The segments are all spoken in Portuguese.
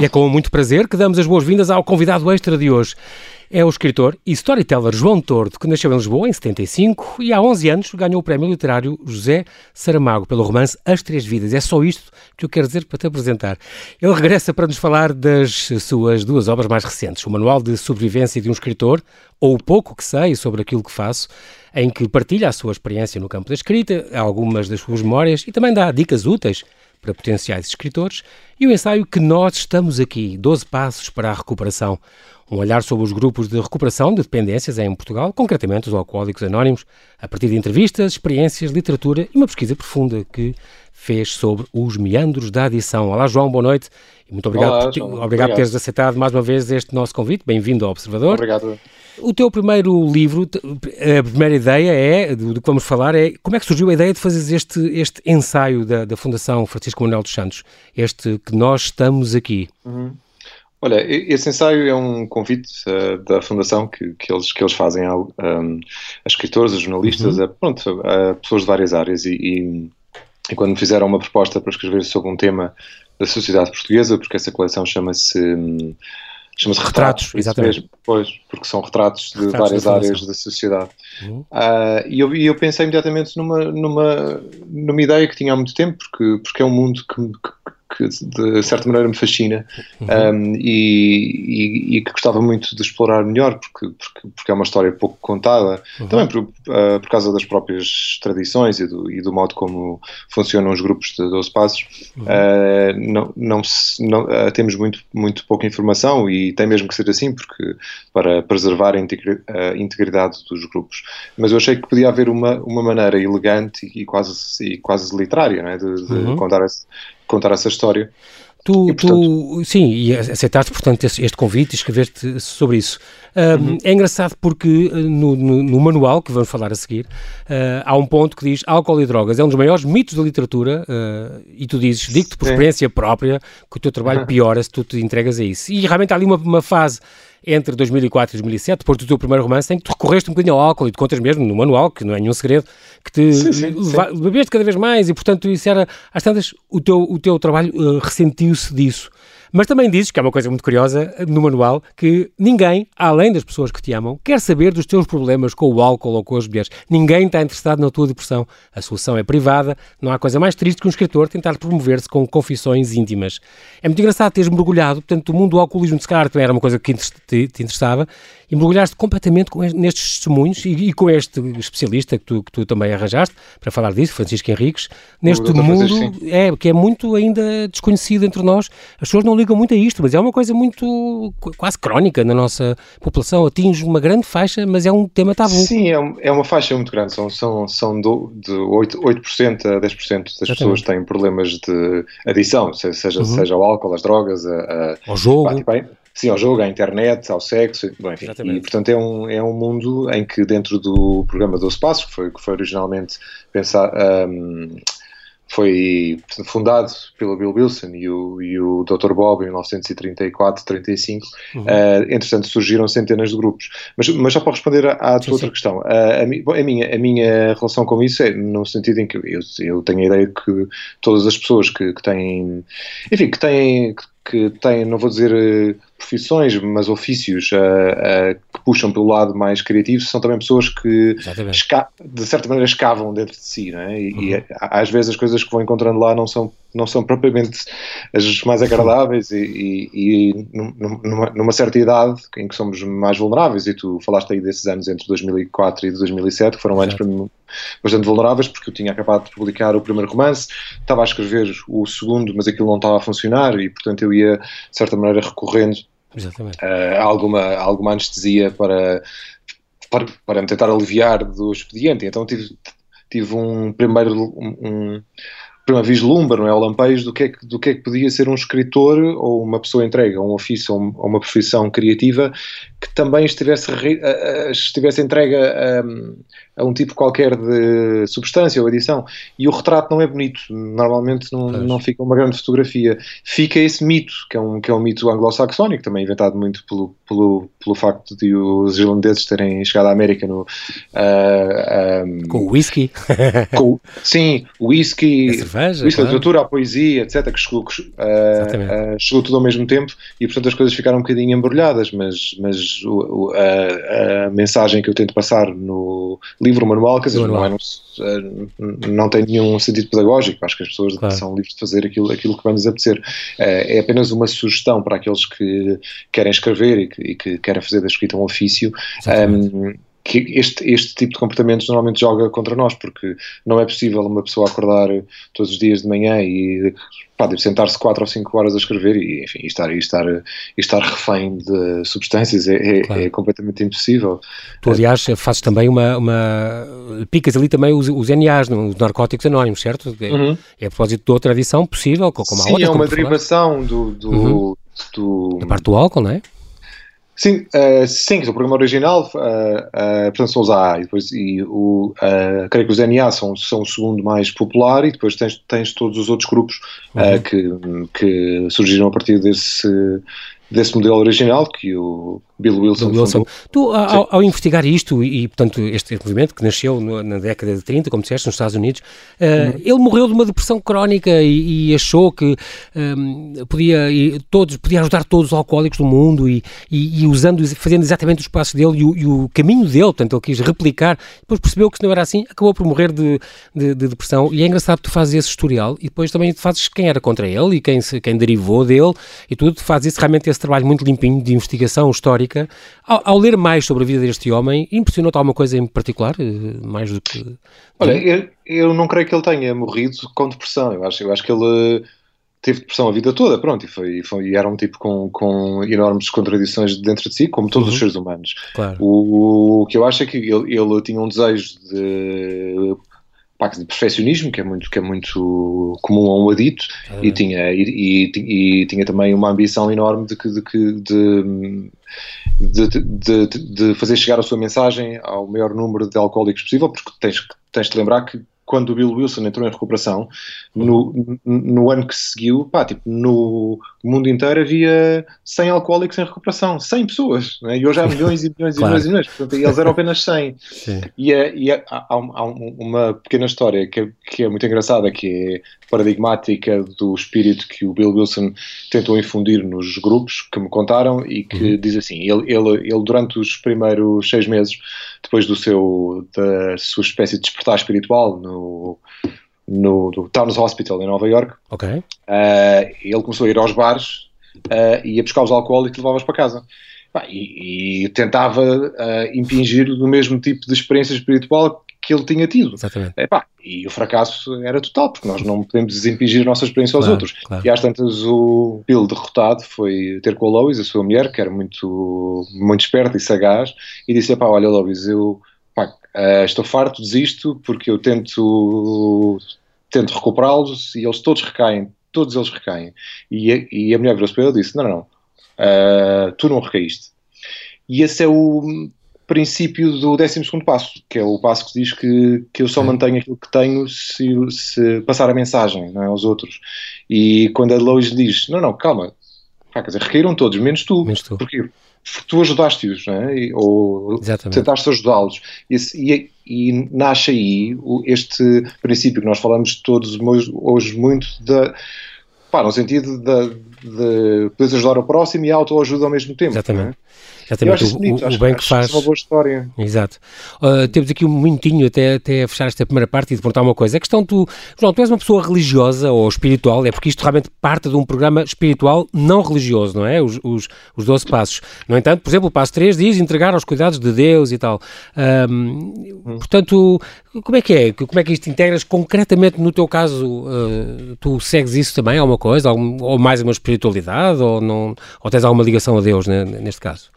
E é com muito prazer que damos as boas-vindas ao convidado extra de hoje. É o escritor e storyteller João Tordo, que nasceu em Lisboa em 75 e há 11 anos ganhou o prémio literário José Saramago pelo romance As Três Vidas. É só isto que eu quero dizer para te apresentar. Ele regressa para nos falar das suas duas obras mais recentes, o Manual de Sobrevivência de um Escritor, ou o pouco que sei sobre aquilo que faço, em que partilha a sua experiência no campo da escrita, algumas das suas memórias e também dá dicas úteis para potenciais escritores, e o ensaio Que Nós Estamos Aqui, 12 Passos para a Recuperação, um olhar sobre os grupos de recuperação de dependências em Portugal, concretamente os alcoólicos anónimos, a partir de entrevistas, experiências, literatura e uma pesquisa profunda que fez sobre os meandros da adição. Olá João, boa noite e muito obrigado, Olá, por, obrigado, obrigado por teres aceitado mais uma vez este nosso convite. Bem-vindo ao Observador. Obrigado. O teu primeiro livro, a primeira ideia é, do, do que vamos falar, é como é que surgiu a ideia de fazer este, este ensaio da, da Fundação Francisco Manuel dos Santos, este que nós estamos aqui. Uhum. Olha, esse ensaio é um convite uh, da Fundação que, que, eles, que eles fazem a, um, a escritores, a jornalistas, uhum. a, pronto, a pessoas de várias áreas e, e, e, quando me fizeram uma proposta para escrever sobre um tema da sociedade portuguesa, porque essa coleção chama-se um, chama-se retratos, retratos exatamente. Mesmo, pois, porque são retratos de Retratos várias da áreas da sociedade. Uhum. Uh, e, eu, eu pensei imediatamente numa, numa, numa ideia que tinha há muito tempo, porque, porque é um mundo que, que que de certa maneira me fascina Uhum. um, e, e, e que gostava muito de explorar melhor porque, porque, porque é uma história pouco contada Uhum. também por, uh, por causa das próprias tradições e do, e do modo como funcionam os grupos de 12 passos Uhum. uh, não, não, não uh, temos muito, muito pouca informação e tem mesmo que ser assim porque para preservar a, integri a integridade dos grupos mas eu achei que podia haver uma, uma maneira elegante e quase, e quase literária é? de, de Uhum. contar, esse, contar essa história Tu, E, portanto- tu, sim, e aceitaste, portanto, este convite e escreveste sobre isso. Um, Uhum. É engraçado porque uh, no, no- no manual, que vamos falar a seguir, uh, há um ponto que diz álcool e drogas é um dos maiores mitos da literatura uh, e tu dizes, digo-te por Sim. experiência própria, que o teu trabalho piora se tu te entregas a isso. E realmente há ali uma, uma fase entre 2004 e 2007, depois do teu primeiro romance, em que tu recorreste um bocadinho ao álcool e te contas mesmo no manual, que não é nenhum segredo, que te Sim, sim, leva- bebeste cada vez mais e, portanto, isso era, às tantas, o teu, o teu trabalho uh, ressentiu-se disso. Mas também dizes, que é uma coisa muito curiosa no manual, que ninguém, além das pessoas que te amam, quer saber dos teus problemas com o álcool ou com as mulheres. Ninguém está interessado na tua depressão. A solução é privada. Não há coisa mais triste que um escritor tentar promover-se com confissões íntimas. É muito engraçado teres mergulhado, portanto, o mundo do alcoolismo de calhar era uma coisa que te- te interessava, e mergulhaste completamente com es- nestes testemunhos e, e com este especialista que tu, que tu também arranjaste para falar disso, Francisco Henriques, neste mundo Francisco, é, que é muito ainda desconhecido entre nós. As pessoas não ligam muito a isto, mas é uma coisa muito qu- quase crónica na nossa população. Atinge uma grande faixa, mas é um tema tabu. Sim, é, um- é uma faixa muito grande, são, são, são do, de 8%, 8% a 10% das Exatamente. pessoas têm problemas de adição, se- seja, Uhum. seja ao álcool, às drogas, a, a, Ao jogo. pá, tipo, é- sim, ao jogo, à internet, ao sexo, bom, enfim. Exatamente. E, portanto, é um, é um mundo em que dentro do programa 12 Passos, que foi, que foi originalmente pensado, um, foi fundado pelo Bill Wilson e o, e o Dr. Bob em 1934-35, Uhum. Uh, entretanto surgiram centenas de grupos. Mas, mas só para responder à, à tua Sim, outra sim. questão, uh, a, a minha, a minha relação com isso é no sentido em que eu, eu tenho a ideia que todas as pessoas que, que têm, enfim, que têm, que têm, não vou dizer uh, profissões, mas ofícios uh, uh, que puxam pelo lado mais criativo, são também pessoas que de certa maneira escavam dentro de si, é? E, Uhum. e às vezes as coisas que vão encontrando lá não são, não são propriamente as mais agradáveis e, e- e num- numa, numa certa idade em que somos mais vulneráveis e tu falaste aí desses anos entre 2004 e 2007 que foram anos Exato. para mim bastante vulneráveis porque eu tinha acabado de publicar o primeiro romance, estava a escrever o segundo mas aquilo não estava a funcionar e portanto eu ia de certa maneira recorrendo Exatamente. uh, alguma, alguma anestesia para, para, para me tentar aliviar do expediente. Então tive, tive um primeiro um, um primeiro vislumbre, não é? O lampejo do que é que, do que é que podia ser um escritor ou uma pessoa entregue a um ofício ou ou uma profissão criativa que também estivesse, a- a- estivesse entregue a, a um tipo qualquer de substância ou adição. E o retrato não é bonito, normalmente não, não fica uma grande fotografia. Fica esse mito, que é um, que é um mito anglo-saxónico, também inventado muito pelo, pelo, pelo facto de os irlandeses terem chegado à América no, uh, ah, um, com o whisky. com, sim, o whisky, a cerveja, whisky, claro. a literatura, a poesia, etc., que chegou, que, uh, uh, chegou tudo ao mesmo tempo e, portanto, as coisas ficaram um bocadinho embrulhadas, mas, mas o, a, a, mensagem que eu tento passar no livro, o manual, quer dizer, não, é, não, não, tem nenhum sentido pedagógico, acho que as pessoas claro. são livres de fazer aquilo, aquilo que vamos apetecer. É apenas uma sugestão para aqueles que querem escrever e que, e que querem fazer da escrita um ofício. Um, que este, este tipo de comportamentos normalmente joga contra nós, porque não é possível uma pessoa acordar todos os dias de manhã e pode sentar-se 4 ou 5 horas a escrever e, enfim, e estar, e estar, e estar refém de substâncias é, é, claro. é completamente impossível. Tu, aliás, fazes também uma, uma picas ali também os, os NAs, os narcóticos anónimos, certo? É, uhum. é a propósito de outra adição possível, como Sim, a outra. Sim, é uma derivação do, do, uhum. do... Da parte do álcool, não é? Sim, uh, sim, o programa original, uh, uh, portanto, são os AA, e depois, e o, uh, creio que os NA são, são o segundo mais popular, e depois tens, tens todos os outros grupos uhum. que, que surgiram a partir desse, desse modelo original que o Bill Wilson, Bill Wilson. Tu, ao, ao, investigar isto e, portanto, este movimento que nasceu no, na década de 30, como disseste, nos Estados Unidos, uh, uhum. ele morreu de uma depressão crónica e, e achou que um, podia, e todos, podia ajudar todos os alcoólicos do mundo e, e, e usando, fazendo exatamente os passos dele e o, e o, caminho dele, portanto, ele quis replicar, depois percebeu que se não era assim, acabou por morrer de, de, de, depressão. E é engraçado que tu fazes esse historial e depois também fazes quem era contra ele e quem, quem derivou dele e tudo, fazes esse, realmente esse trabalho muito limpinho de investigação histórica ao, ao, ler mais sobre a vida deste homem, impressionou-te alguma coisa em particular? Eh, mais do que. Olha, eu, eu, não creio que ele tenha morrido com depressão. Eu acho, eu acho que ele teve depressão a vida toda, pronto, e, foi, foi, e era um tipo com, com enormes contradições dentro de si, como todos uhum. os seres humanos. Claro. O, o, que eu acho é que ele, ele tinha um desejo de de perfeccionismo, que é muito, que é muito comum a um adito, ah. e, tinha, e, e, e, tinha também uma ambição enorme de, de, de, de, de, fazer chegar a sua mensagem ao maior número de alcoólicos possível, porque tens, tens de lembrar que quando o Bill Wilson entrou em recuperação, no, no ano que seguiu, pá, tipo, no mundo inteiro havia 100 alcoólicos em recuperação, 100 pessoas, né? e hoje há milhões e milhões claro. e milhões e milhões, portanto, eles eram apenas 100. Sim. E, é, e é, há, há, uma pequena história que é, que é muito engraçada, que é paradigmática do espírito que o Bill Wilson tentou infundir nos grupos que me contaram e que uhum. diz assim, ele, ele, ele durante os primeiros seis meses, depois do seu, da sua espécie de despertar espiritual no no, no Towns Hospital em Nova York. Ok. Uh, ele começou a ir aos bares uh, e a buscar os alcoólicos e levava-os para casa. e, e, tentava uh, impingir o mesmo tipo de experiência espiritual que ele tinha tido. Exatamente. e o fracasso era total, porque nós não podemos impingir a nossa experiência aos claro, outros. Claro. E às tantas o Bill derrotado foi ter com a Lois, a sua mulher, que era muito, muito esperta e sagaz, e disse, olha Lois, eu Uh, estou farto, desisto, porque eu tento, tento recuperá-los e eles todos recaem, todos eles recaem. E a, e a mulher virou-se para ele e disse: Não, não, uh, tu não recaíste. E esse é o princípio do 12 passo, que é o passo que diz que, que eu só mantenho aquilo que tenho se, se passar a mensagem não é, aos outros. E quando a Lois diz: Não, não, calma, quer dizer, recaíram todos, menos tu. Menos tu. Porquê? Tu ajudaste-os, é? ou Exatamente. tentaste ajudá-los. E, e, nasce aí este princípio que nós falamos todos hoje muito, da, pá, no sentido de, de poderes ajudar o próximo e a autoajuda ao mesmo tempo. É? Exatamente. O, bonito, o, o bem que faz. É uma boa história. Exato. Uh, temos aqui um minutinho até, até fechar esta primeira parte e de perguntar uma coisa. A questão, tu, João, tu és uma pessoa religiosa ou espiritual, é porque isto realmente parte de um programa espiritual não religioso, não é? Os, os, os 12 passos. No entanto, por exemplo, o passo 3 diz entregar aos cuidados de Deus e tal. Um, hum. Portanto, como é que é? Como é que isto integras concretamente no teu caso? Uh, tu segues isso também, alguma coisa? Algum, ou mais uma espiritualidade? Ou, não, ou tens alguma ligação a Deus né, neste caso?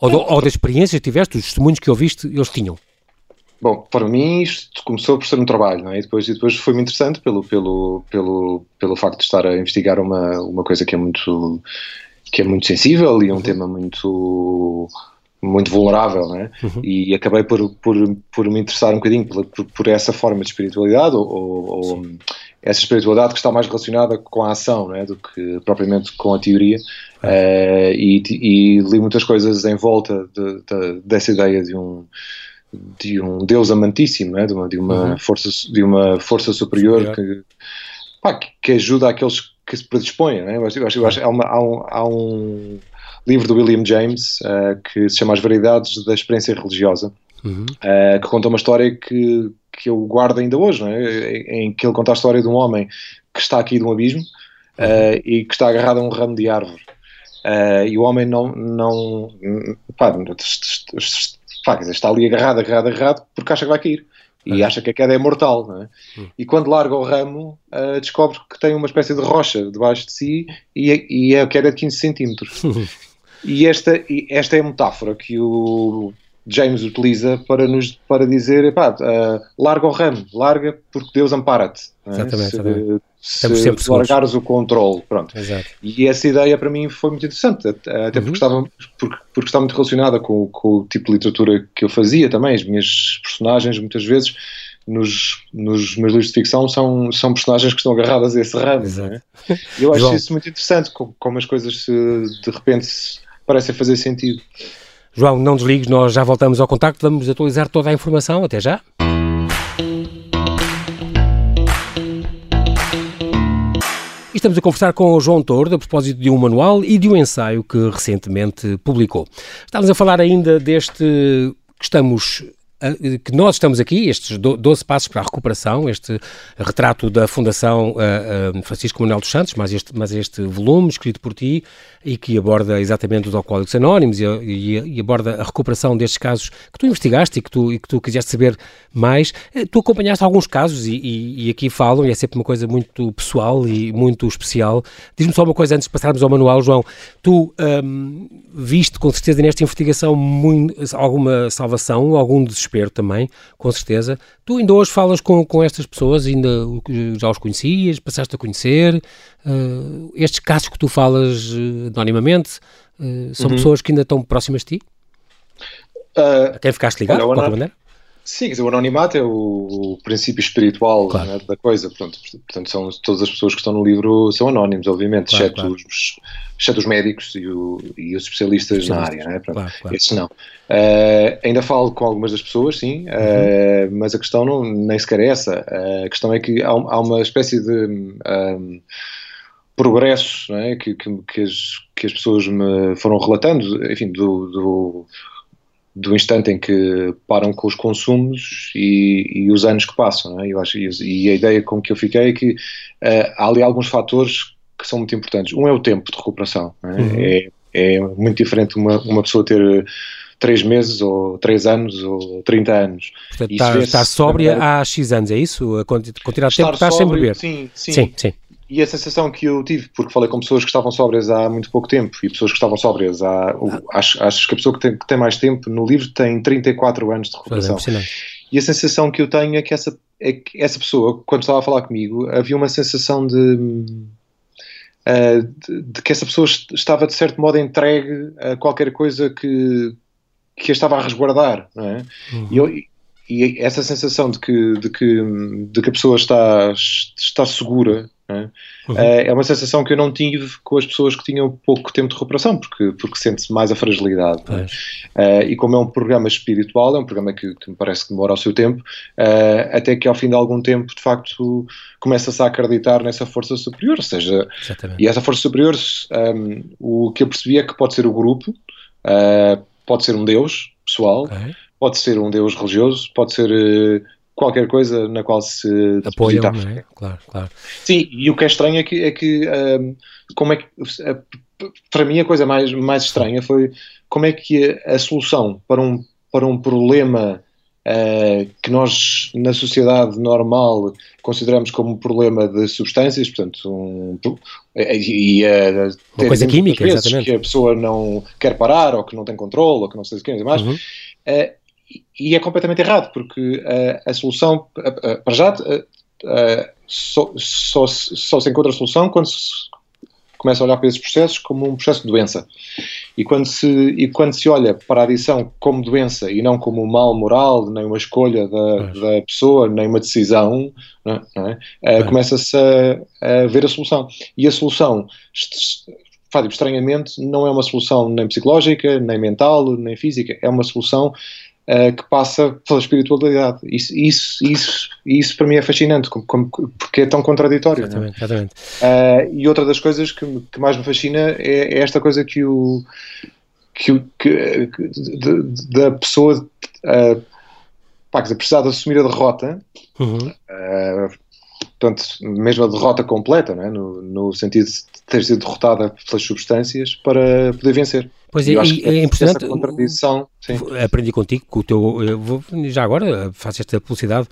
Ou, ou da experiência que tiveste, os testemunhos que ouviste, eles tinham? Bom, para mim isto começou por ser um trabalho, não é? E depois, e depois foi muito interessante pelo, pelo, pelo, pelo facto de estar a investigar uma, uma coisa que é muito, que é muito sensível e é um uhum. tema muito muito vulnerável, né? Uhum. E acabei por, por, por me interessar um bocadinho por, por essa forma de espiritualidade ou, ou essa espiritualidade que está mais relacionada com a ação né, do que propriamente com a teoria. Uh, e, e, li muitas coisas em volta de, de, dessa ideia de um de um Deus amantíssimo, né, de, uma, de, uma uhum. força, de uma força superior, que, pá, que, ajuda aqueles que se predispõem. Acho, eu acho, eu acho, há, uma, há, um, há um livro do William James uh, que se chama As Variedades da Experiência Religiosa, uhum. uh, que conta uma história que, que eu guardo ainda hoje, é? em que ele conta a história de um homem que está aqui de um abismo uh, e que está agarrado a um ramo de árvore. Uh, e o homem não, não pá, pá, está ali agarrado, agarrado, agarrado, porque acha que vai cair. E acha que a queda é mortal. É? Uhum. E quando larga o ramo, uh, descobre que tem uma espécie de rocha debaixo de si e, e a queda é de 15 centímetros. e esta, esta é a metáfora que o James utiliza para nos para dizer, epá, uh, larga o ramo, larga porque Deus ampara-te. É? Exatamente, se, exatamente. se largares o controle, pronto. Exato. E essa ideia para mim foi muito interessante, até uhum. porque, estava, porque, porque está muito relacionada com, com, o tipo de literatura que eu fazia também, as minhas personagens muitas vezes nos, nos meus livros de ficção são, são personagens que estão agarradas a esse ramo. É? Eu acho isso muito interessante, como, como as coisas se, de repente parecem fazer sentido. João, não desligues, nós já voltamos ao contacto, vamos atualizar toda a informação. Até já. estamos a conversar com o João Tordo a propósito de um manual e de um ensaio que recentemente publicou. Estávamos a falar ainda deste que estamos que nós estamos aqui, estes 12 passos para a recuperação, este retrato da Fundação Francisco Manuel dos Santos, mas este, mas este volume escrito por ti e que aborda exatamente os alcoólicos anónimos e, e, e, aborda a recuperação destes casos que tu investigaste e que tu, e que tu quiseste saber mais. Eh, tu acompanhaste alguns casos e, e, aqui falam, e é sempre uma coisa muito pessoal e muito especial. Diz-me só uma coisa antes de passarmos ao manual, João. Tu um, viste com certeza nesta investigação muito, alguma salvação, algum desespero também, com certeza. Tu ainda hoje falas com, com estas pessoas, ainda já os conhecias, passaste a conhecer. Uh, estes casos que tu falas uh, anonimamente uh, são uhum. pessoas que ainda estão próximas de ti? Uh, a quem ficaste ligado, olha, de qualquer maneira? Sim, o anonimato é o, princípio espiritual claro. né, da coisa. Portanto, portanto, são, todas as pessoas que estão no livro são anónimos, obviamente, claro, exceto, claro. Os, exceto os médicos e, o, e os especialistas na área. Né? Portanto, esses não. Uh, ainda falo com algumas das pessoas, sim, uh, mas a questão não, nem sequer é essa. Uh, a questão é que há, há uma espécie de. Um, progresso né, que, que, que, as, que as pessoas me foram relatando, enfim, do, do do instante em que param com os consumos e, e os anos que passam. É? Eu acho, e a ideia com que eu fiquei é que uh, há ali alguns fatores que são muito importantes. Um é o tempo de recuperação. É? Uhum. É, é, muito diferente uma, uma pessoa ter três meses ou três anos ou 30 anos. Portanto, está, está sóbria há X anos, é isso? A quantidade de tempo que estás sem beber? Sim, sim. sim, sim. E a sensação que eu tive, porque falei com pessoas que estavam sóbrias há muito pouco tempo e pessoas que estavam sóbrias há. Ah. Acho, acho que a pessoa que tem, que tem, mais tempo no livro tem 34 anos de recuperação. É e a sensação que eu tenho é que essa, é que essa pessoa, quando estava a falar comigo, havia uma sensação de, uh, de, de, que essa pessoa estava de certo modo entregue a qualquer coisa que, que a estava a resguardar. Não é? Uhum. E, eu, e essa sensação de que, de que, de que a pessoa está, está segura é? Uhum. Eh, é uma sensação que eu não tive com as pessoas que tinham pouco tempo de recuperação, porque, porque sente-se mais a fragilidade. É? Uh, e como é um programa espiritual, é um programa que, que me parece que demora o seu tempo, uh, até que ao fim de algum tempo, de facto, começa-se a acreditar nessa força superior. Ou seja, Exatamente. e essa força superior, um, o que eu percebi é que pode ser o grupo, uh, pode ser um Deus pessoal, okay. pode ser um Deus religioso, pode ser qualquer coisa na qual se apoiam, não é? Claro, claro. Sim, e o que é estranho é que, é que um, como é que para mim a coisa mais, mais estranha foi como é que a, a solução para um, para um problema uh, que nós na sociedade normal consideramos como um problema de substâncias, portanto, um, e, uh, uma coisa química, exatamente. que a pessoa não quer parar ou que não tem controle ou que não sei o que mais, uhum. uh, e é completamente errado, porque uh, a solução, uh, uh, para já, só, só, só, se encontra a solução quando se, começa a olhar para esses processos como um processo de doença. E quando se, e quando se olha para a adição como doença e não como um mal moral, nem uma escolha da, da pessoa, nem uma decisão, é? é? começa-se a, a ver a solução. E a solução Fábio, estranhamente, não é uma solução nem psicológica, nem mental, nem física, é uma solução uh, que passa pela espiritualidade. Isso, isso, isso, isso para mim é fascinante, como, como, porque é tão contraditório. É? Exatamente, exatamente. Uh, e outra das coisas que, que mais me fascina é, é, esta coisa que o que, que, que da pessoa uh, pá, dizer, precisar de assumir a derrota uhum. uh, portanto, mesmo a derrota completa, é? no, no, sentido de ter sido derrotada pelas substâncias para poder vencer. Pois é, e, é, é contradição, sim. Aprendi contigo o teu. Vou, já agora faço esta publicidade,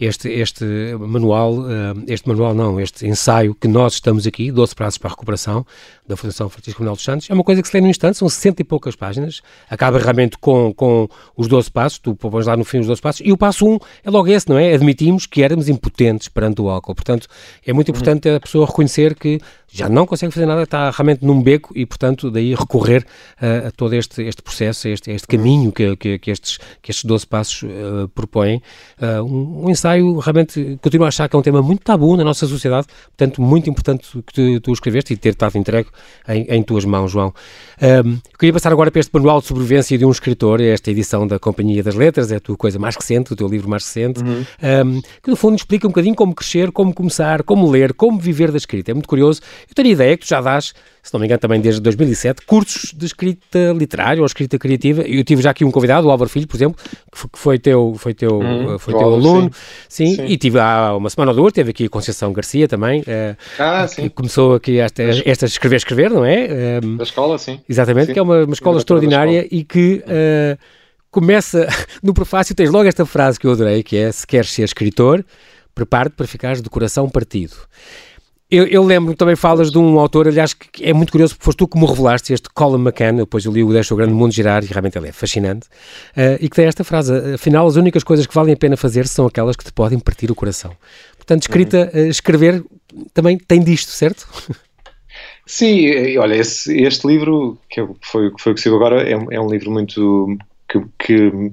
este, este manual, eh, este manual não, este ensaio que nós estamos aqui, 12 prazos para a recuperação, da Fundação Francisco Manuel dos Santos, é uma coisa que se lê num instante, são 60 e poucas páginas, acaba realmente com, com os 12 passos, tu pões lá no fim os 12 passos, e o passo 1 é logo esse, não é? Admitimos que éramos impotentes perante o álcool. Portanto, é muito importante a pessoa reconhecer que já não consegue fazer nada, está realmente num beco e, portanto, daí recorrer uh, a todo este, este processo, este, este caminho que, que, que, estes, que estes 12 passos uh, propõem. Uh, um, um, ensaio, realmente, continuo a achar que é um tema muito tabu na nossa sociedade, portanto, muito importante que tu, tu escreveste e ter estado entregue em, em tuas mãos, João. Um, queria passar agora para este manual de sobrevivência de um escritor, esta edição da Companhia das Letras, é a tua coisa mais recente, o teu livro mais recente, uhum. um, que no fundo explica um bocadinho como crescer, como começar, como ler, como viver da escrita. É muito curioso. Eu tenho a ideia que tu já dás se não me engano, também desde 2007, cursos de escrita literária ou escrita criativa. Eu tive já aqui um convidado, o Álvaro Filho, por exemplo, que foi teu, foi teu, hum, foi teu aluno, sim. Sim, sim. e tive há uma semana ou duas, teve aqui a Conceição Garcia também, uh, ah, sim. que começou aqui esta, esta escrever, escrever, não é? Um, da escola, sim. Exatamente, sim. que é uma, uma escola extraordinária e que... Uh, começa, no prefácio tens logo esta frase que eu adorei, que é, se queres ser escritor, prepare-te para ficares de coração partido. Eu, eu lembro também falas de um autor, aliás, que é muito curioso, porque foste tu que me revelaste, este Colin McCann, depois eu li o Deixa o Grande Mundo Girar, e realmente ele é fascinante, uh, e que tem esta frase, afinal as únicas coisas que valem a pena fazer são aquelas que te podem partir o coração. Portanto, escrita, uh, escrever também tem disto, certo? Sim, olha, esse, este livro, que foi, foi o que saiu agora, é, é um livro muito... que, que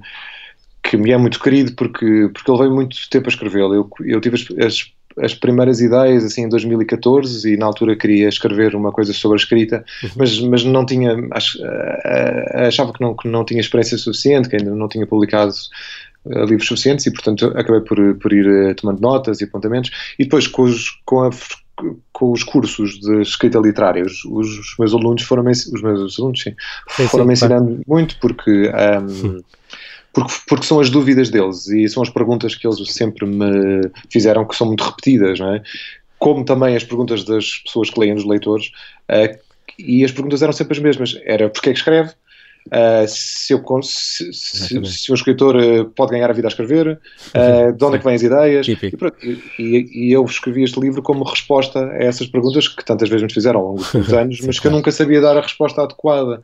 que me é muito querido porque, porque ele veio muito tempo a escrevê-lo. Eu, eu tive as, as as primeiras ideias assim em 2014 e na altura queria escrever uma coisa sobre a escrita, uhum. mas, mas não tinha, ach, achava que não, que não tinha experiência suficiente, que ainda não tinha publicado uh, livros suficientes e portanto acabei por, por ir tomando notas e apontamentos. E depois com os, com a com os cursos de escrita literária, os, os meus alunos foram os meus alunos sim, sim foram sim, mencionando muito porque um, porque, porque são as dúvidas deles e são as perguntas que eles sempre me fizeram que são muito repetidas, não é? Como também as perguntas das pessoas que leem, dos leitores, uh, e as perguntas eram sempre as mesmas. Era porquê é que escreve? Uh, se, eu, se, se, se, o escritor uh, pode ganhar a vida a escrever, uh, de onde é que vêm as ideias. E, e, e, eu escrevi este livro como resposta a essas perguntas que tantas vezes me fizeram ao longo dos anos, mas que eu nunca sabia dar a resposta adequada.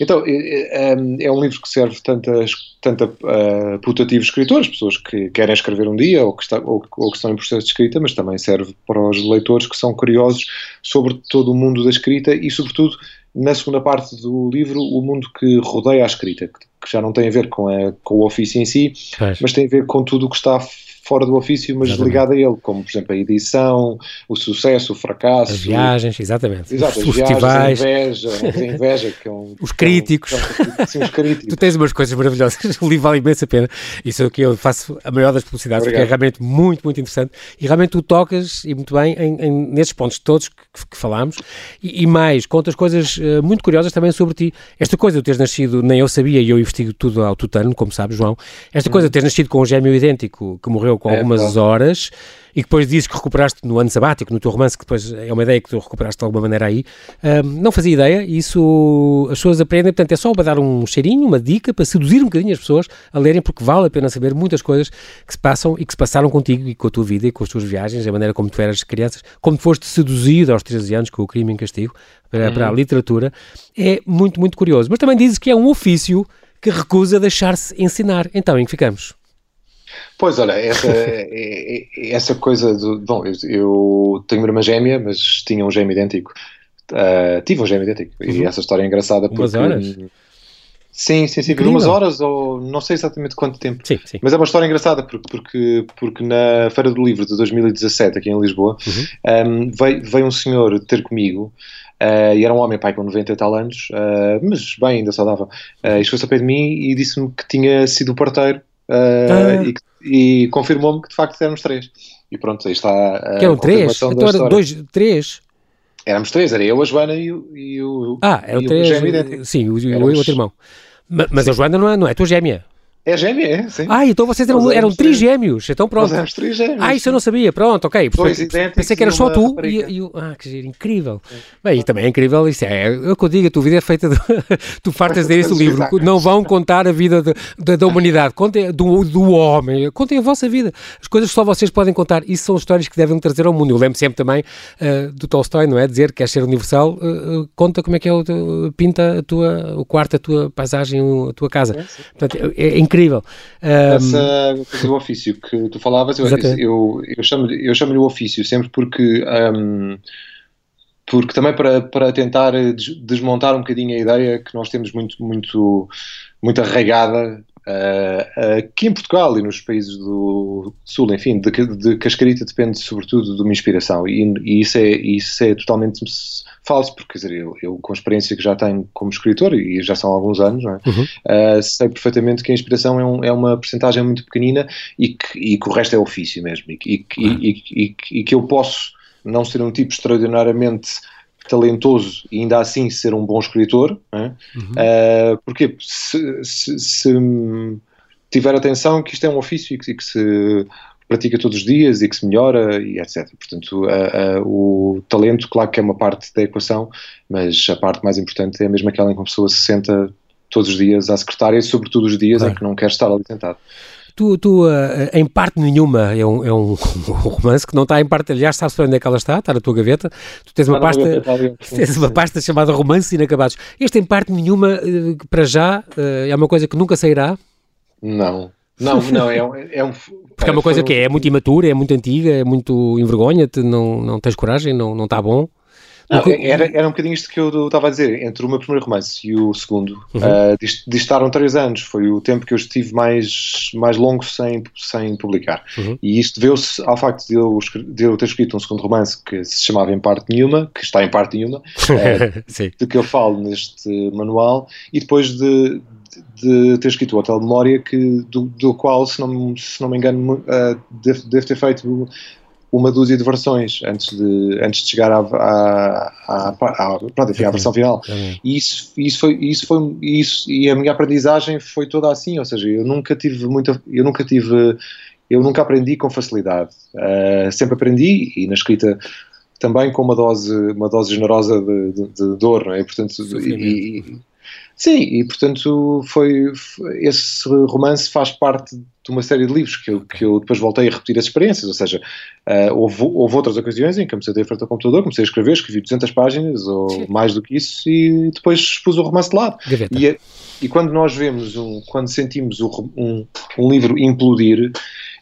Então, é um livro que serve tanto a, tanto a, a putativos escritores, pessoas que querem escrever um dia ou que, está, ou, ou que estão em processo de escrita, mas também serve para os leitores que são curiosos sobre todo o mundo da escrita e, sobretudo, na segunda parte do livro, o mundo que rodeia a escrita, que já não tem a ver com, a, com o ofício em si, mas tem a ver com tudo o que está fora do ofício, mas exatamente. ligado a ele, como por exemplo a edição, o sucesso, o fracasso. As viagens, exatamente. Exato, os, festivais. A inveja, a inveja que é um, os críticos. É um, sim, os críticos. tu tens umas coisas maravilhosas, o livro vale imensa pena. Isso é o que eu faço a maior das publicidades, Obrigado. porque é realmente muito, muito interessante. E realmente tu tocas, e muito bem, em, em nesses pontos todos que, que falámos, e, e, mais, contas coisas uh, muito curiosas também sobre ti. Esta coisa de teres nascido, nem eu sabia, e eu investigo tudo ao tutano, como sabes, João, esta hum. coisa de teres nascido com um gêmeo idêntico que morreu com é, algumas horas e depois dizes que recuperaste no ano sabático, no teu romance, que depois é uma ideia que tu recuperaste de alguma maneira aí. Um, não fazia ideia, isso as pessoas aprendem, portanto é só para dar um cheirinho, uma dica, para seduzir um bocadinho as pessoas a lerem, porque vale a pena saber muitas coisas que se passam e que se passaram contigo e com a tua vida e com as tuas viagens, a maneira como tu eras crianças, como tu foste seduzido aos 13 anos com o crime em castigo para, uhum. para a uhum. literatura, é muito, muito curioso. Mas também dizes que é um ofício que recusa deixar-se ensinar. Então, em que ficamos? Pois, olha, essa, é, é, essa coisa do. Bom, eu, tenho uma irmã gêmea, mas tinha um gêmeo idêntico. Uh, tive um gêmeo idêntico. Uhum. E essa história é engraçada Umas porque. Horas? Sim, sim, sim. Por umas horas ou não sei exatamente quanto tempo. Sim, sim. Mas é uma história engraçada porque, porque, porque na Feira do Livro de 2017, aqui em Lisboa, uhum. um, veio, veio um senhor ter comigo. Uh, e era um homem pai com 90 e tal anos, uh, mas bem, ainda saudável. Uh, e chegou-se ao pé de mim e disse-me que tinha sido o parteiro ah. e, e confirmou-me que de facto éramos três. E pronto, aí está. que eram três? Então era dois, três? Éramos três, era eu, a Joana e o. E o ah, o três. O sim, o, o, o outro irmão. Mas, mas a Joana não é, não é tua gêmea. É gêmea, é, sim. Ah, então vocês eram, eram trigêmeos, então pronto. Nós éramos trigêmeos. Ah, isso eu não sabia, pronto, ok. Dois idênticos Pensei que era só tu e, e, Ah, que giro, incrível. É. Bem, e também é incrível, isso é, é o que eu digo, a tua vida é feita de... tu fartas de ler este livro, não vão contar a vida de, de, da humanidade, contem do, do homem, contem a vossa vida. As coisas que só vocês podem contar, isso são histórias que devem trazer ao mundo. Eu lembro sempre também uh, do Tolstói, não é? Dizer que quer ser universal, uh, conta como é que é, o, pinta a tua, o quarto, a tua paisagem, a tua casa. É, Portanto, é, é incrível. Essa coisa do ofício que tu falavas, eu, eu, eu chamo-lhe eu chamo o ofício sempre porque. Um, porque também para, para tentar desmontar um bocadinho a ideia que nós temos muito, muito, muito arraigada uh, aqui em Portugal e nos países do Sul, enfim, de, de que a escrita depende sobretudo de uma inspiração e, e isso, é, isso é totalmente falso, porque quer dizer, eu, eu, com a experiência que já tenho como escritor, e já são alguns anos, é? uhum. uh, sei perfeitamente que a inspiração é, um, é uma percentagem muito pequenina e que, e que, o resto é ofício mesmo, e, e, uhum. que eu posso não ser um tipo extraordinariamente talentoso e ainda assim ser um bom escritor, é? uhum. uh, porque se, se, se, tiver atenção que isto é um ofício e que, que se pratica todos os dias e que se melhora e etc. Portanto, a, a, o talento, claro que é uma parte da equação, mas a parte mais importante é mesmo aquela em que uma pessoa se senta todos os dias à secretária, e sobretudo os dias claro. em que não quer estar ali sentado. Tu, tu uh, em parte nenhuma, é um, é um, romance que não está em parte, aliás, sabes para onde é que ela está? Está na tua gaveta. Tu tens uma pasta, tens uma pasta chamada Romances Inacabados. Este em parte nenhuma, uh, para já, uh, é uma coisa que nunca sairá? Não. Não, não, é, é um. Porque é uma coisa que é, é muito imatura, é muito antiga, é muito envergonha-te, não, não tens coragem, não, não está bom. Não, era, era um bocadinho isto que eu estava a dizer, entre o meu primeiro romance e o segundo, uhum. uh, distaram três anos, foi o tempo que eu estive mais, mais longo sem, sem publicar. Uhum. E isto deveu-se ao facto de eu, de eu ter escrito um segundo romance que se chamava Em Parte Nenhuma, que está em parte nenhuma, uh, de que eu falo neste manual, e depois de, de ter escrito o Hotel Memória, que, do, do qual, se não, se não me engano, uh, devo, devo, ter feito uma dúzia de versões antes de, antes de chegar à, à, à, à, pronto, enfim, à versão final. E isso, isso foi, isso foi, isso, e a minha aprendizagem foi toda assim, ou seja, eu nunca tive muita, eu nunca tive, eu nunca aprendi com facilidade. Uh, sempre aprendi, e na escrita também com uma dose, uma dose generosa de, de, de dor, não é? Portanto, e, e, Sim, e portanto foi, esse romance faz parte de uma série de livros que eu, que eu depois voltei a repetir as experiências, ou seja, uh, houve, houve, outras ocasiões em que comecei a ter frente ao computador, comecei a escrever, escrevi 200 páginas ou Sim. mais do que isso e depois expus o romance de lado. E, e, quando nós vemos, um, quando sentimos um, um livro implodir,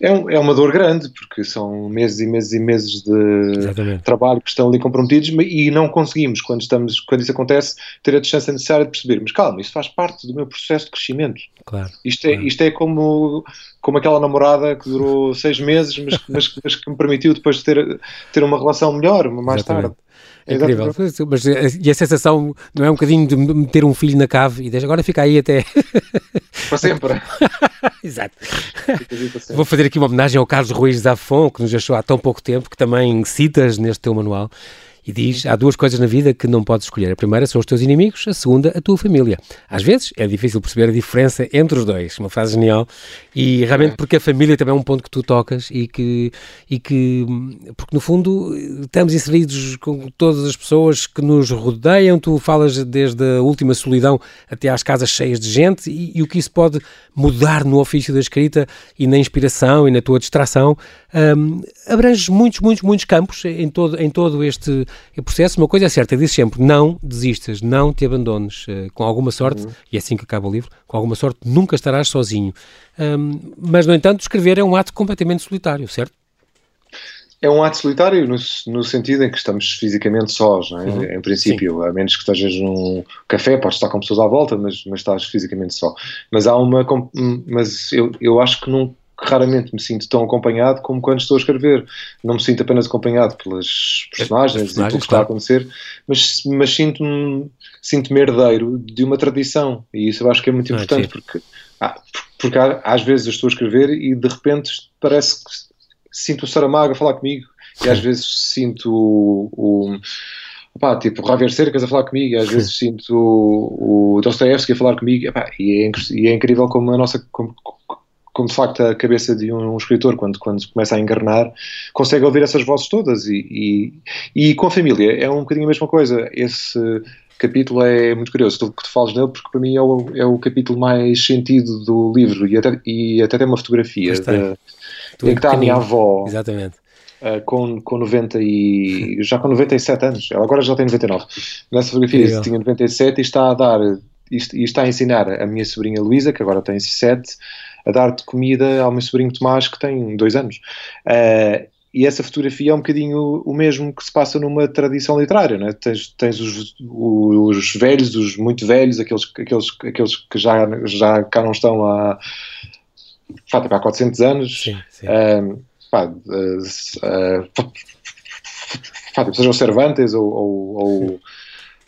é, um, é, uma dor grande, porque são meses e meses e meses de Exatamente. trabalho que estão ali comprometidos e não conseguimos, quando, estamos, quando isso acontece, ter a distância necessária de perceber, mas calma, isso faz parte do meu processo de crescimento. Claro, isto, é, claro. isto é como, como aquela namorada que durou seis meses, mas, mas, mas que me permitiu depois ter, ter uma relação melhor mais Exatamente. tarde. É incrível. Mas, e a sensação não é um bocadinho de meter um filho na cave e deixa, agora fica aí até. Para sempre. Exato. Vou fazer aqui uma homenagem ao Carlos Ruiz Zafon, que nos deixou há tão pouco tempo, que também citas neste teu manual e diz: há duas coisas na vida que não podes escolher. A primeira são os teus inimigos, a segunda, a tua família. Às vezes é difícil perceber a diferença entre os dois. Uma frase genial. E realmente porque a família também é um ponto que tu tocas e que, e que porque no fundo estamos inseridos com todas as pessoas que nos rodeiam. Tu falas desde a última solidão até às casas cheias de gente e, e o que isso pode mudar no ofício da escrita e na inspiração e na tua distração. Um, abranges muitos, muitos, muitos campos em todo, em todo este processo. Uma coisa é certa, diz sempre: não desistas, não te abandones. Uh, com alguma sorte, uhum. e é assim que acaba o livro, com alguma sorte nunca estarás sozinho. Um, mas, no entanto, escrever é um ato completamente solitário, certo? é um ato solitário no, no, sentido em que estamos fisicamente sós, é? uhum. em princípio, Sim. a menos que estejas num café, podes estar com pessoas à volta, mas, mas estás fisicamente só. Mas há uma, mas eu, eu acho que não, raramente me sinto tão acompanhado como quando estou a escrever. Não me sinto apenas acompanhado pelas personagens, personagens e pelo que está a acontecer, mas, mas sinto-me sinto herdeiro de uma tradição. E isso eu acho que é muito ah, importante, porque, ah, porque às vezes eu estou a escrever e de repente parece que sinto o Saramago a falar comigo. E às vezes sinto o, o Opá, tipo, Javier Cercas a falar comigo, e às vezes sinto o, o Dostoevsky a falar comigo, opá, e, é, e, é, incrível como a nossa, como, como, de facto a cabeça de um, um, escritor, quando, quando começa a encarnar, consegue ouvir essas vozes todas, e, e, e, com a família é um bocadinho a mesma coisa, esse capítulo é muito curioso, tu, que tu falas nele, porque para mim é o, é o capítulo mais sentido do livro, e até, e até tem uma fotografia, de, em que está a minha avó. Exatamente. Uh, com, com 90 e já com 97 anos, ela agora já tem 99. Nessa fotografia tinha 97 e está a dar e está a ensinar a minha sobrinha Luísa, que agora tem 7, a dar de comida ao meu sobrinho Tomás, que tem 2 anos. Uh, e essa fotografia é um bocadinho o mesmo que se passa numa tradição literária, né? tens, tens os, os, velhos, os muito velhos, aqueles, aqueles, aqueles que já, já cá não estão há, pá, tipo, há 400 anos, sim, sim. Uh, pá, uh, uh, sejam Cervantes ou, ou, ou,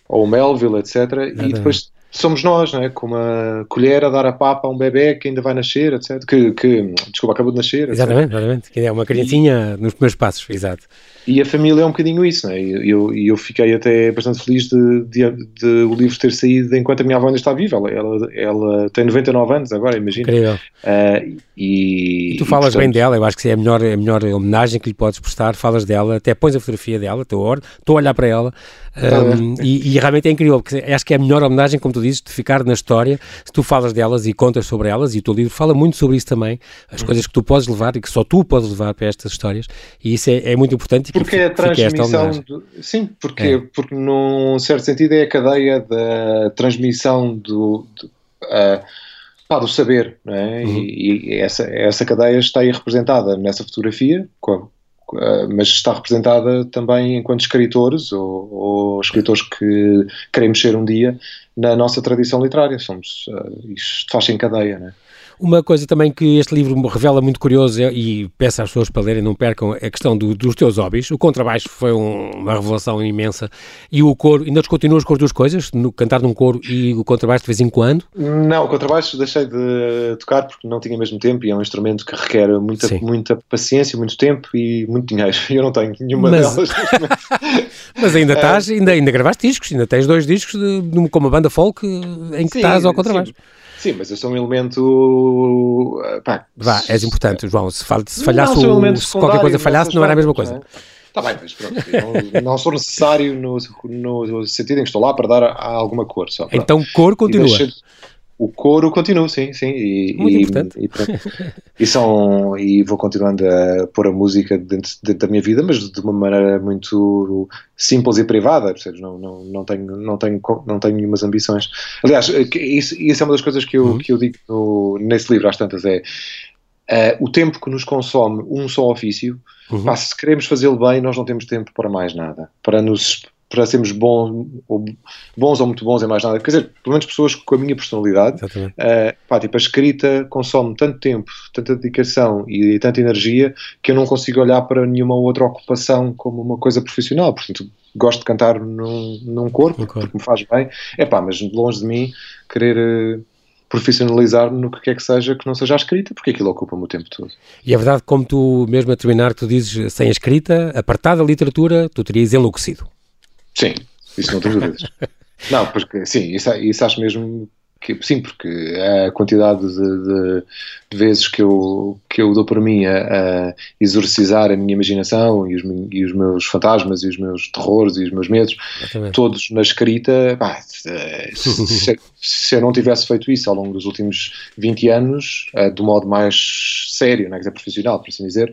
ou Melville, etc. e depois somos nós, não é? Com uma colher a dar a papa a um bebê que ainda vai nascer, etc. Que, que desculpa, acabou de nascer. Exatamente, etc. exatamente. Que é uma criancinha e, nos primeiros passos, exato. E a família é um bocadinho isso, não é? E eu, eu fiquei até bastante feliz de, de, de, o livro ter saído enquanto a minha avó ainda está viva. Ela, ela, ela tem 99 anos agora, imagina. Incrível. Uh, e, e, tu falas e, portanto, bem dela, eu acho que é a melhor, a melhor homenagem que lhe podes prestar. Falas dela, até pões a fotografia dela, estou a olhar para ela. Um, e, e, realmente é incrível, porque acho que é a melhor homenagem, como tu dizes, de ficar na história, se tu falas delas e contas sobre elas, e o teu livro fala muito sobre isso também, as uhum. coisas que tu podes levar e que só tu podes levar para estas histórias, e isso é, é muito importante. Porque é a transmissão, sim, porque, é. porque num certo sentido é a cadeia da transmissão do, do, uh, pá, do saber, é? Uhum. E, e, essa, essa cadeia está aí representada nessa fotografia, com, mas está representada também enquanto escritores ou, ou, escritores que queremos ser um dia na nossa tradição literária. Somos, uh, isto faz em cadeia, né? Uma coisa também que este livro revela muito curioso e peço às pessoas para lerem, não percam, é a questão do, dos teus hobbies. O contrabaixo foi um, uma revelação imensa e o coro, ainda continuas com as duas coisas, no, cantar num coro e o contrabaixo de vez em quando? Não, o contrabaixo deixei de tocar porque não tinha mesmo tempo e é um instrumento que requer muita, muita paciência, muito tempo e muito dinheiro. Eu não tenho nenhuma mas... delas. mas ainda estás, ainda, ainda gravaste discos, ainda tens dois discos de, de, com uma banda folk em que sim, estás ao contrabaixo. Sim. Sim, mas eu sou um elemento. Pá, Vá, és importante, João. Se, fal se falhasse, o, se qualquer coisa falhasse, não era a mesma coisa. Está bem, mas pronto, não, não, sou necessário no, no, sentido em que estou lá para dar a, a alguma cor. Só, então, cor continua. O coro continua, sim, sim. E, Muito e, importante. E, e, são, e vou continuando a pôr a música dentro, dentro, da minha vida, mas de uma maneira muito simples e privada, Não, não, não, tenho, não, tenho, não tenho nenhumas ambições. Aliás, isso, isso é uma das coisas que eu, uhum. que eu digo no, nesse livro às tantas, é uh, o tempo que nos consome um só ofício, uhum. pá, se queremos fazê-lo bem, nós não temos tempo para mais nada. Para nos para sermos bons ou, bons ou muito bons é mais nada. Quer dizer, pelo menos pessoas com a minha personalidade, uh, pá, tipo, a escrita consome tanto tempo, tanta dedicação e, e, tanta energia que eu não consigo olhar para nenhuma outra ocupação como uma coisa profissional. Portanto, gosto de cantar num, num corpo, porque me faz bem. É pá, mas longe de mim querer. Uh, profissionalizar-me no que quer que seja que não seja a escrita, porque aquilo ocupa-me o tempo todo. E é verdade, como tu mesmo a terminar, tu dizes, sem a escrita, apartada da literatura, tu terias enlouquecido. Sim, isso não tenho dúvidas. não, porque sim, isso, isso acho mesmo que sim, porque a quantidade de, de, de, vezes que eu, que eu dou por mim a, a exorcizar a minha imaginação e os, e os, meus fantasmas e os meus terrores e os meus medos, todos na escrita, pá, se, se, eu não tivesse feito isso ao longo dos últimos 20 anos, uh, do modo mais sério, não é, profissional, por assim dizer,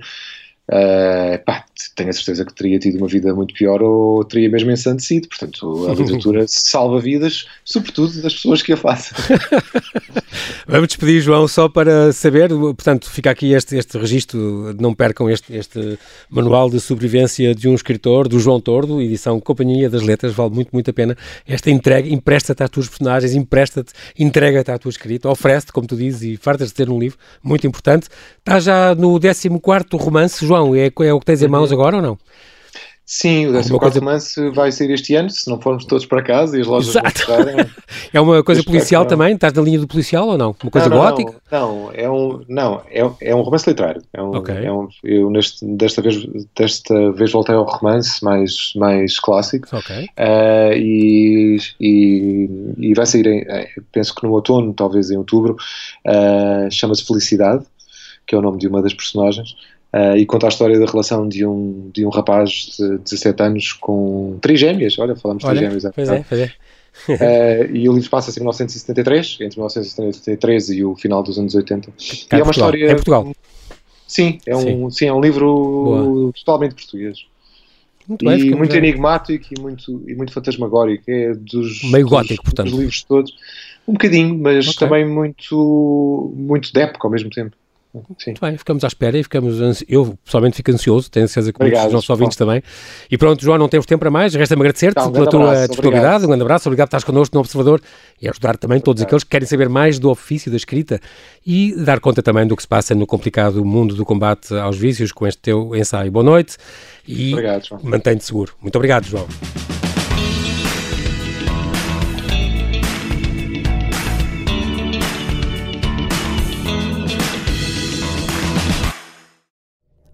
Uh, pá, tenho a certeza que teria tido uma vida muito pior ou teria mesmo ensandecido. Portanto, a literatura salva vidas, sobretudo das pessoas que a fazem. Vamos despedir, João, só para saber, portanto, fica aqui este, este registro, não percam este, este manual de sobrevivência de um escritor, do João Tordo, edição Companhia das Letras, vale muito, muito a pena. Esta entrega, empresta-te às tuas personagens, empresta-te, entrega-te à tua escrita, oferece-te, como tu dizes, e fartas de ter um livro, muito importante. Está já no 14 romance, João, é, é o que tens em mãos uhum. agora ou não? Sim, o 14 coisa... romance vai sair este ano, se não formos todos para casa e as lojas Exato. vão fechar. é uma coisa policial também? Estás na linha do policial ou não? Uma coisa não, não, gótica? Não, é um, não é, é um romance literário. É um, okay. é um, eu neste, desta, vez, desta vez voltei ao romance mais, mais clássico. Okay. Uh, e, e, e, vai sair, em, penso que no outono, talvez em outubro, uh, chama-se Felicidade, que é o nome de uma das personagens. Uh, e conta a história da relação de um, de um rapaz de 17 anos com três gêmeas. Olha, falamos de três gêmeas. Pois é, pois é. uh, e o livro passa-se em 1973, entre 1973 e o final dos anos 80. Cá e é uma história. É Portugal. Sim, é um, sim. sim é um livro Boa. totalmente português. Muito bem, e muito enigmático e muito, e muito fantasmagórico. É dos, Meio gótico, dos, portanto. dos livros todos. Um bocadinho, mas okay. também muito, muito de época ao mesmo tempo. Sim. Muito bem, ficamos à espera e ficamos. Ansi... Eu pessoalmente fico ansioso, tenho certeza que muitos dos nossos ouvintes também. E pronto, João, não temos tempo para mais. Resta-me agradecer-te então, um pela tua abraço, disponibilidade. Um grande abraço, obrigado por estás connosco no Observador e ajudar também todos aqueles que querem saber mais do ofício da escrita e dar conta também do que se passa no complicado mundo do combate aos vícios com este teu ensaio. Boa noite e mantém-te seguro. Muito obrigado, João.